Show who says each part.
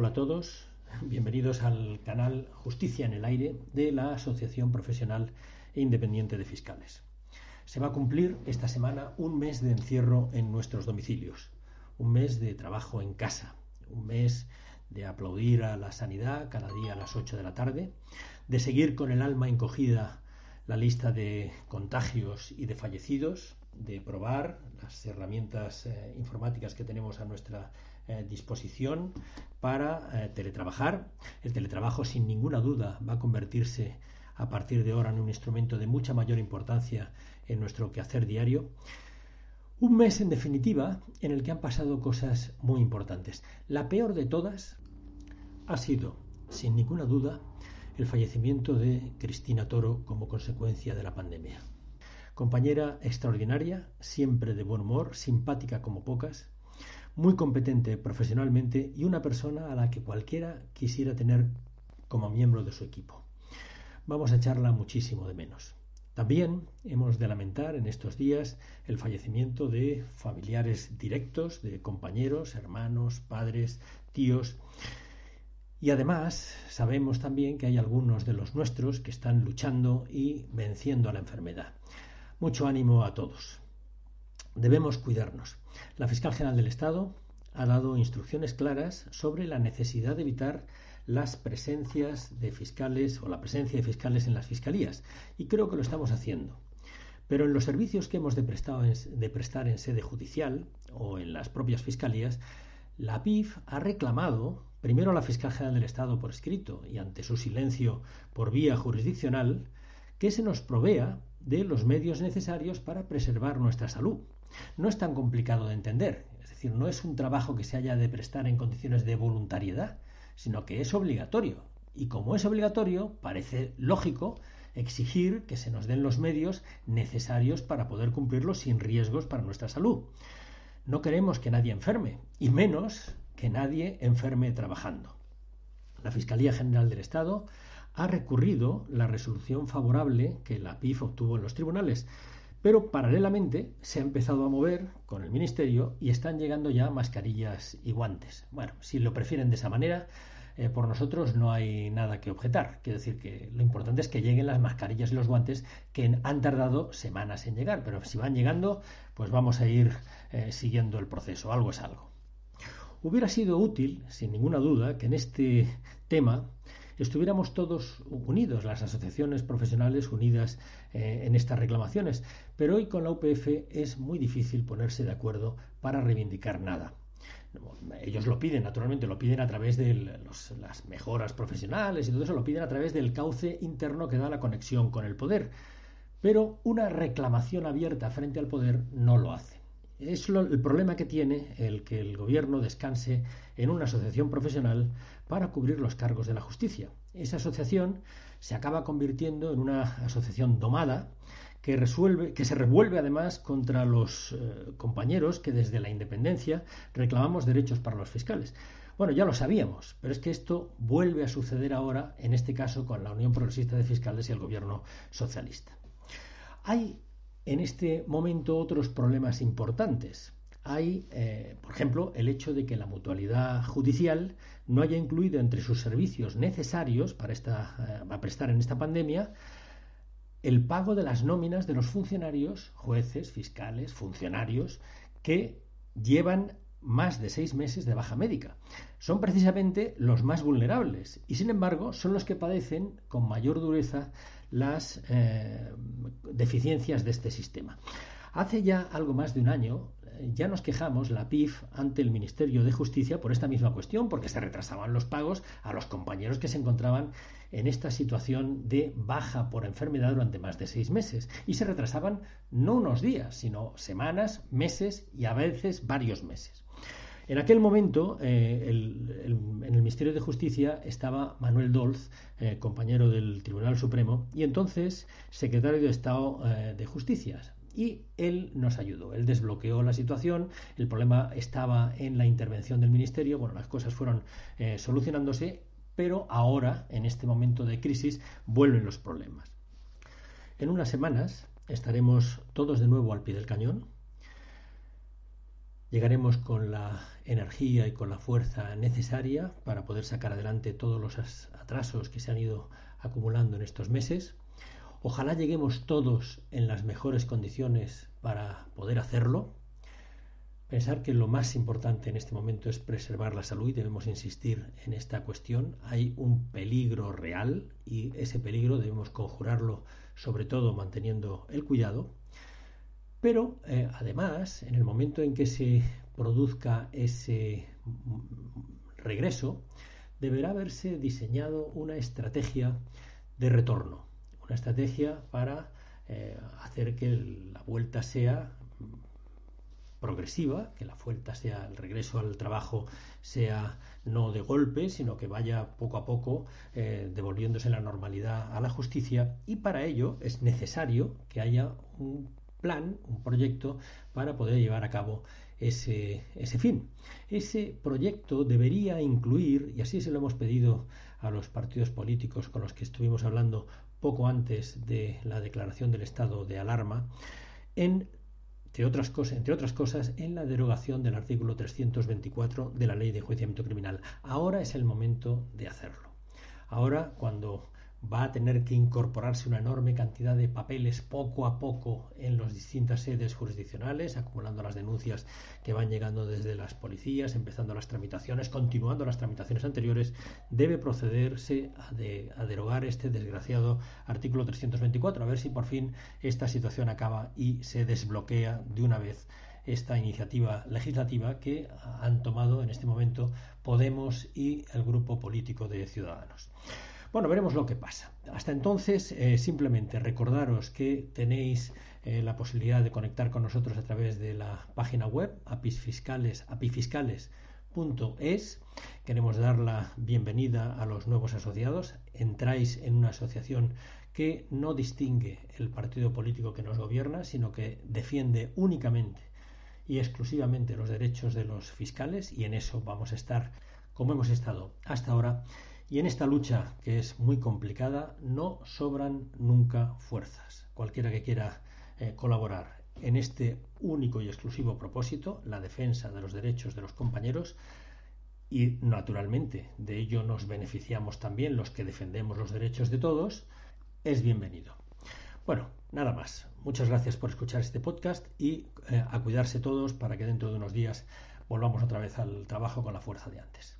Speaker 1: Hola a todos, bienvenidos al canal Justicia en el Aire de la Asociación Profesional e Independiente de Fiscales. Se va a cumplir esta semana un mes de encierro en nuestros domicilios, un mes de trabajo en casa, un mes de aplaudir a la sanidad cada día a las 8 de la tarde, de seguir con el alma encogida la lista de contagios y de fallecidos, de probar las herramientas eh, informáticas que tenemos a nuestra eh, disposición para eh, teletrabajar. El teletrabajo, sin ninguna duda, va a convertirse a partir de ahora en un instrumento de mucha mayor importancia en nuestro quehacer diario. Un mes, en definitiva, en el que han pasado cosas muy importantes. La peor de todas ha sido, sin ninguna duda, el fallecimiento de Cristina Toro como consecuencia de la pandemia. Compañera extraordinaria, siempre de buen humor, simpática como pocas, muy competente profesionalmente y una persona a la que cualquiera quisiera tener como miembro de su equipo. Vamos a echarla muchísimo de menos. También hemos de lamentar en estos días el fallecimiento de familiares directos, de compañeros, hermanos, padres, tíos. Y además sabemos también que hay algunos de los nuestros que están luchando y venciendo a la enfermedad. Mucho ánimo a todos. Debemos cuidarnos. La fiscal general del Estado ha dado instrucciones claras sobre la necesidad de evitar las presencias de fiscales o la presencia de fiscales en las fiscalías y creo que lo estamos haciendo. Pero en los servicios que hemos de, de prestar en sede judicial o en las propias fiscalías, la PIF ha reclamado primero a la fiscal general del Estado por escrito y ante su silencio por vía jurisdiccional que se nos provea de los medios necesarios para preservar nuestra salud. No es tan complicado de entender, es decir, no es un trabajo que se haya de prestar en condiciones de voluntariedad, sino que es obligatorio. Y como es obligatorio, parece lógico exigir que se nos den los medios necesarios para poder cumplirlo sin riesgos para nuestra salud. No queremos que nadie enferme, y menos que nadie enferme trabajando. La Fiscalía General del Estado ha recurrido la resolución favorable que la PIF obtuvo en los tribunales, pero paralelamente se ha empezado a mover con el Ministerio y están llegando ya mascarillas y guantes. Bueno, si lo prefieren de esa manera, eh, por nosotros no hay nada que objetar. Quiero decir que lo importante es que lleguen las mascarillas y los guantes que han tardado semanas en llegar, pero si van llegando, pues vamos a ir eh, siguiendo el proceso. Algo es algo. Hubiera sido útil, sin ninguna duda, que en este tema estuviéramos todos unidos, las asociaciones profesionales unidas eh, en estas reclamaciones. Pero hoy con la UPF es muy difícil ponerse de acuerdo para reivindicar nada. Ellos lo piden, naturalmente, lo piden a través de las mejoras profesionales y todo eso, lo piden a través del cauce interno que da la conexión con el poder. Pero una reclamación abierta frente al poder no lo hace. Es el problema que tiene el que el gobierno descanse en una asociación profesional para cubrir los cargos de la justicia. Esa asociación se acaba convirtiendo en una asociación domada que, resuelve, que se revuelve además contra los eh, compañeros que desde la independencia reclamamos derechos para los fiscales. Bueno, ya lo sabíamos, pero es que esto vuelve a suceder ahora, en este caso con la Unión Progresista de Fiscales y el gobierno socialista. Hay en este momento otros problemas importantes. Hay, eh, por ejemplo, el hecho de que la mutualidad judicial no haya incluido entre sus servicios necesarios para, esta, eh, prestar en esta pandemia el pago de las nóminas de los funcionarios, jueces, fiscales, funcionarios, que llevan más de seis meses de baja médica. Son precisamente los más vulnerables y, sin embargo, son los que padecen con mayor dureza las eh, deficiencias de este sistema. Hace ya algo más de un año eh, ya nos quejamos, la PIF, ante el Ministerio de Justicia por esta misma cuestión, porque se retrasaban los pagos a los compañeros que se encontraban en esta situación de baja por enfermedad durante más de seis meses. Y se retrasaban no unos días, sino semanas, meses y a veces varios meses. En aquel momento, eh, en el Ministerio de Justicia estaba Manuel Dolz, eh, compañero del Tribunal Supremo, y entonces secretario de Estado eh, de Justicia. Y él nos ayudó, él desbloqueó la situación, el problema estaba en la intervención del Ministerio, bueno, las cosas fueron solucionándose, pero ahora, en este momento de crisis, vuelven los problemas. En unas semanas estaremos todos de nuevo al pie del cañón, llegaremos con la energía y con la fuerza necesaria para poder sacar adelante todos los atrasos que se han ido acumulando en estos meses. Ojalá lleguemos todos en las mejores condiciones para poder hacerlo. Pensar que lo más importante en este momento es preservar la salud y debemos insistir en esta cuestión. Hay un peligro real y ese peligro debemos conjurarlo sobre todo manteniendo el cuidado. Pero eh, además, en el momento en que se produzca ese regreso, deberá haberse diseñado una estrategia de retorno, una estrategia para eh, hacer que la vuelta sea progresiva, que la vuelta sea el regreso al trabajo sea no de golpe, sino que vaya poco a poco eh, devolviéndose la normalidad a la justicia. Y para ello es necesario que haya un plan, un proyecto para poder llevar a cabo ese, ese fin. Ese proyecto debería incluir, y así se lo hemos pedido a los partidos políticos con los que estuvimos hablando poco antes de la declaración del estado de alarma, en entre otras, cosas, entre otras cosas, en la derogación del artículo 324 de la Ley de Enjuiciamiento Criminal. Ahora es el momento de hacerlo. Ahora, cuando va a tener que incorporarse una enorme cantidad de papeles poco a poco en las distintas sedes jurisdiccionales, acumulando las denuncias que van llegando desde las policías, empezando las tramitaciones, continuando las tramitaciones anteriores, debe procederse a, a derogar este desgraciado artículo 324, a ver si por fin esta situación acaba y se desbloquea de una vez esta iniciativa legislativa que han tomado en este momento Podemos y el grupo político de Ciudadanos. Bueno, veremos lo que pasa. Hasta entonces, eh, simplemente recordaros que tenéis eh, la posibilidad de conectar con nosotros a través de la página web apisfiscales, apifiscales.es. Queremos dar la bienvenida a los nuevos asociados. Entráis en una asociación que no distingue el partido político que nos gobierna, sino que defiende únicamente y exclusivamente los derechos de los fiscales y en eso vamos a estar como hemos estado hasta ahora y en esta lucha, que es muy complicada, no sobran nunca fuerzas. Cualquiera que quiera eh, colaborar en este único y exclusivo propósito, la defensa de los derechos de los compañeros, y naturalmente de ello nos beneficiamos también los que defendemos los derechos de todos, es bienvenido. Bueno, nada más. Muchas gracias por escuchar este podcast y eh, a cuidarse todos para que dentro de unos días volvamos otra vez al trabajo con la fuerza de antes.